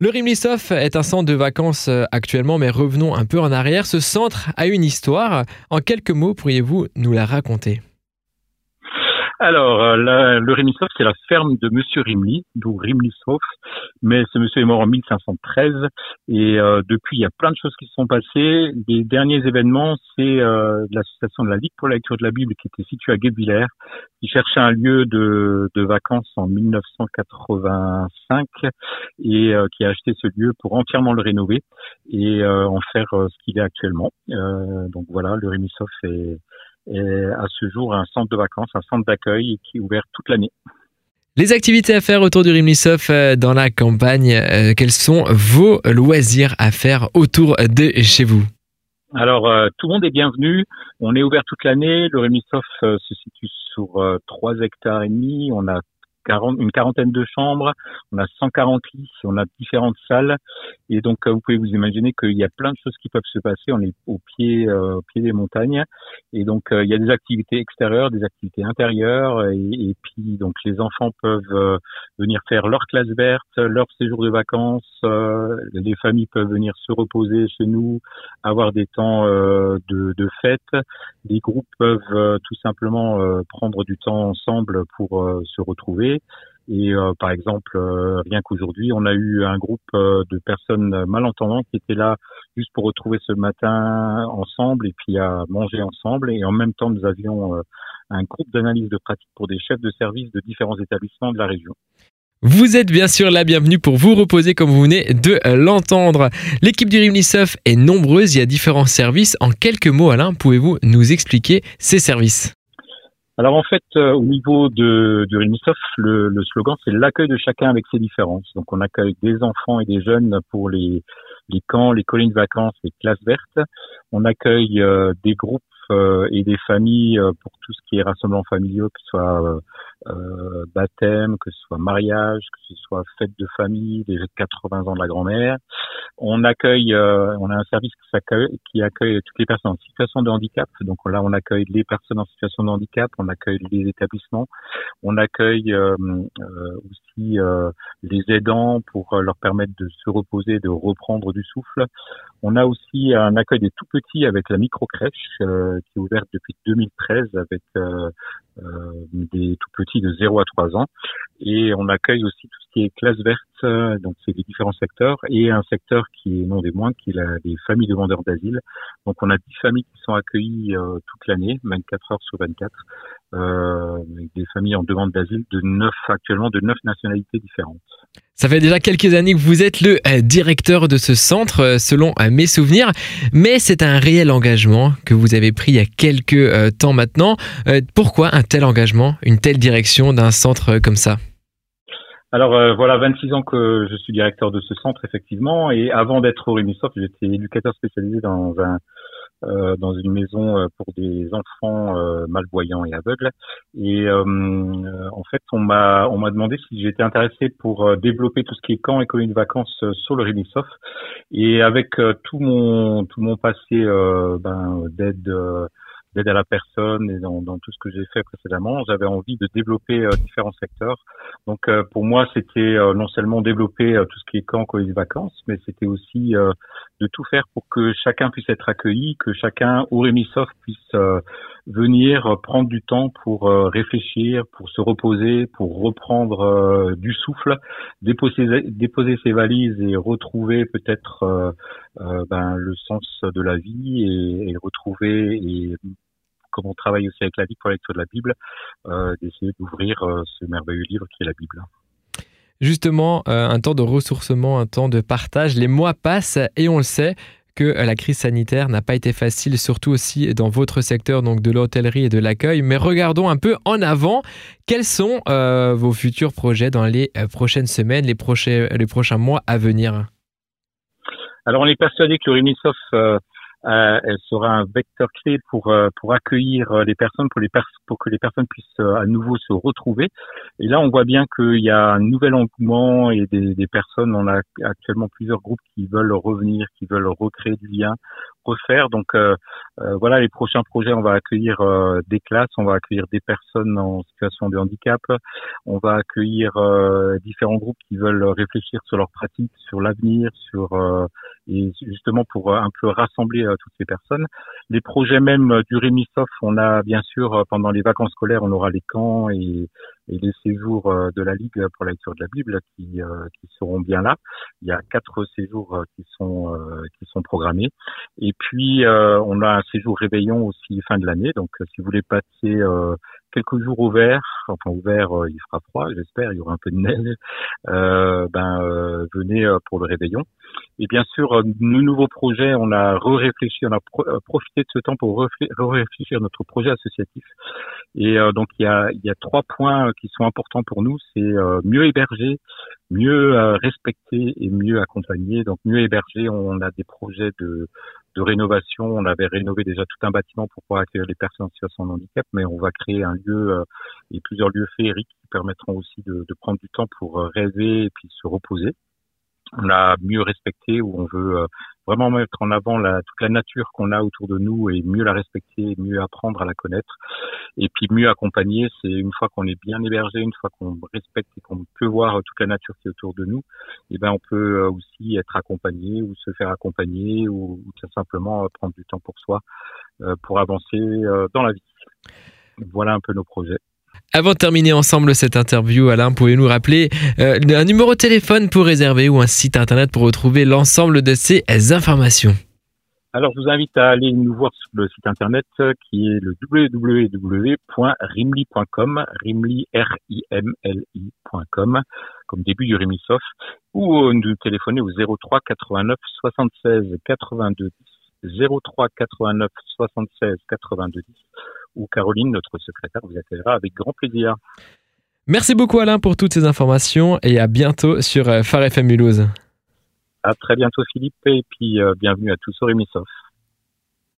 Le Rimlisov est un centre de vacances euh, actuellement, mais revenons un peu en arrière. Ce centre a une histoire. En quelques mots, pourriez-vous nous la raconter? Alors, euh, le Rimlisov, c'est la ferme de Monsieur Rimli, d'où Rimlisov. Mais ce monsieur est mort en 1513 et euh, depuis, il y a plein de choses qui se sont passées. Les derniers événements, c'est euh, l'association de la Ligue pour la lecture de la Bible qui était située à Guebwiller, qui cherchait un lieu de, vacances en 1985 et qui a acheté ce lieu pour entièrement le rénover et en faire ce qu'il est actuellement. donc voilà, le Rimlisov est et à ce jour un centre de vacances, un centre d'accueil qui est ouvert toute l'année. Les activités à faire autour du Rimlisov euh, dans la campagne, euh, quels sont vos loisirs à faire autour de chez vous? Alors, euh, tout le monde est bienvenu. On est ouvert toute l'année. Le Rimlisov se situe sur trois hectares et demi. On a une quarantaine de chambres, on a 140 lits, on a différentes salles, et donc euh, vous pouvez vous imaginer qu'il y a plein de choses qui peuvent se passer. On est au pied, euh, au pied des montagnes, et donc euh, il y a des activités extérieures, des activités intérieures, et, puis donc les enfants peuvent venir faire leur classe verte, leur séjour de vacances. les familles peuvent venir se reposer chez nous, avoir des temps de, de fête. Les groupes peuvent tout simplement prendre du temps ensemble pour se retrouver. Et euh, par exemple, euh, rien qu'aujourd'hui, on a eu un groupe euh, de personnes malentendantes qui étaient là juste pour retrouver ce matin ensemble et puis à manger ensemble. Et en même temps, nous avions un groupe d'analyse de pratique pour des chefs de service de différents établissements de la région. Vous êtes bien sûr la bienvenue pour vous reposer comme vous venez de l'entendre. L'équipe du Rimnisov est nombreuse, il y a différents services. En quelques mots, Alain, pouvez-vous nous expliquer ces services? Alors en fait, euh, au niveau de, du le, le slogan c'est l'accueil de chacun avec ses différences. Donc on accueille des enfants et des jeunes pour les, les camps, les collines de vacances, les classes vertes. On accueille euh, des groupes euh, et des familles pour tout ce qui est rassemblement familiaux, que ce soit euh, baptême, que ce soit mariage, que ce soit fête de famille, des 80 ans de la grand-mère. On accueille, euh, on a un service qui accueille, qui accueille toutes les personnes en situation de handicap. Donc là, on accueille les personnes en situation de handicap, on accueille les établissements, on accueille euh, aussi les aidants pour leur permettre de se reposer, de reprendre du souffle. On a aussi un accueil des tout petits avec la micro crèche qui est ouverte depuis 2013 avec des tout petits de 0 à 3 ans. Et on accueille aussi tout ce qui est classe verte, euh, donc c'est des différents secteurs, et un secteur qui est non des moindres, qui est la, les familles demandeurs d'asile. Donc on a 10 familles qui sont accueillies euh, toute l'année, 24 heures sur 24, euh, des familles en demande d'asile de 9 actuellement, de 9 nationalités différentes. Ça fait déjà quelques années que vous êtes le euh, directeur de ce centre, selon mes souvenirs, mais c'est un réel engagement que vous avez pris il y a quelques temps maintenant. Pourquoi un tel engagement, une telle direction d'un centre comme ça? Alors euh, voilà, 26 ans que je suis directeur de ce centre effectivement, et avant d'être au Rémisoft, j'étais éducateur spécialisé dans un euh, dans une maison euh, pour des enfants malvoyants et aveugles. Et en fait, on m'a on m'a demandé si j'étais intéressé pour développer tout ce qui est camp et colonies de vacances sur le Rémisoft. Et avec tout mon tout mon passé ben, d'aide d'aide à la personne et dans, dans tout ce que j'ai fait précédemment, j'avais envie de développer euh, différents secteurs. Donc euh, pour moi, c'était euh, non seulement développer tout ce qui est camp, les vacances, mais c'était aussi de tout faire pour que chacun puisse être accueilli, que chacun au Rémisoft puisse venir prendre du temps pour réfléchir, pour se reposer, pour reprendre du souffle, déposer, déposer ses valises et retrouver peut-être ben, le sens de la vie et, et retrouver et comme on travaille aussi avec la Bible pour la lecture de la Bible, euh, d'essayer d'ouvrir euh, ce merveilleux livre qui est la Bible. Justement, euh, un temps de ressourcement, un temps de partage. Les mois passent et on le sait que la crise sanitaire n'a pas été facile, surtout aussi dans votre secteur, donc de l'hôtellerie et de l'accueil. Mais regardons un peu en avant. Quels sont vos futurs projets dans les prochaines semaines, les, prochains, les prochains mois à venir? Alors, on est persuadé que le euh, elle sera un vecteur clé pour euh, pour accueillir euh, les personnes, pour les pour que les personnes puissent à nouveau se retrouver. Et là, on voit bien qu'il y a un nouvel engouement et des, des personnes. On a actuellement plusieurs groupes qui veulent revenir, qui veulent recréer du lien, refaire. Donc euh, euh, voilà, les prochains projets, on va accueillir euh, des classes, on va accueillir des personnes en situation de handicap, on va accueillir différents groupes qui veulent réfléchir sur leurs pratiques, sur l'avenir, sur et justement pour un peu rassembler toutes ces personnes. Les projets même du Rémisof, on a bien sûr pendant les vacances scolaires, on aura les camps et, et les séjours de la Ligue pour la lecture de la Bible qui, qui seront bien là. Il y a quatre séjours qui sont qui sont programmés. Et puis on a un séjour réveillon aussi fin de l'année. Donc, euh, si vous voulez passer euh, quelques jours au vert, enfin au vert, euh, il fera froid, j'espère, il y aura un peu de neige. ben, venez pour le réveillon. Et bien sûr, nos nouveaux projets, on a réfléchi, on a profité de ce temps pour réfléchir notre projet associatif. Et donc, il y a, il y a trois points qui sont importants pour nous. C'est mieux héberger, mieux respecter et mieux accompagner. Donc, mieux héberger, on a des projets de de rénovation. On avait rénové déjà tout un bâtiment pour pouvoir accueillir les personnes en situation de handicap, mais on va créer un lieu euh, et plusieurs lieux féeriques qui permettront aussi de, de prendre du temps pour euh, rêver et puis se reposer on a mieux respecté, où on veut euh, vraiment mettre en avant la, toute la nature qu'on a autour de nous et mieux la respecter, mieux apprendre à la connaître, et puis mieux accompagner. C'est une fois qu'on est bien hébergé, une fois qu'on respecte et qu'on peut voir toute la nature qui est autour de nous, et eh ben on peut euh, aussi être accompagné ou se faire accompagner ou, ou tout simplement euh, prendre du temps pour soi pour avancer dans la vie. Voilà un peu nos projets. Avant de terminer ensemble cette interview, Alain, pouvez-nous rappeler euh, un numéro de téléphone pour réserver ou un site internet pour retrouver l'ensemble de ces informations? Alors, je vous invite à aller nous voir sur le site internet euh, qui est le www.rimli.com, rimli, r i m l i.com, comme début du Rimisoft, ou euh, nous téléphoner au 03 89 76 82 10, 03 89 76 82 10 où Caroline, notre secrétaire, vous accueillera avec grand plaisir. Merci beaucoup Alain pour toutes ces informations et à bientôt sur euh, Phare FM Mulhouse. À très bientôt Philippe et puis euh, bienvenue à tous au Rémissof.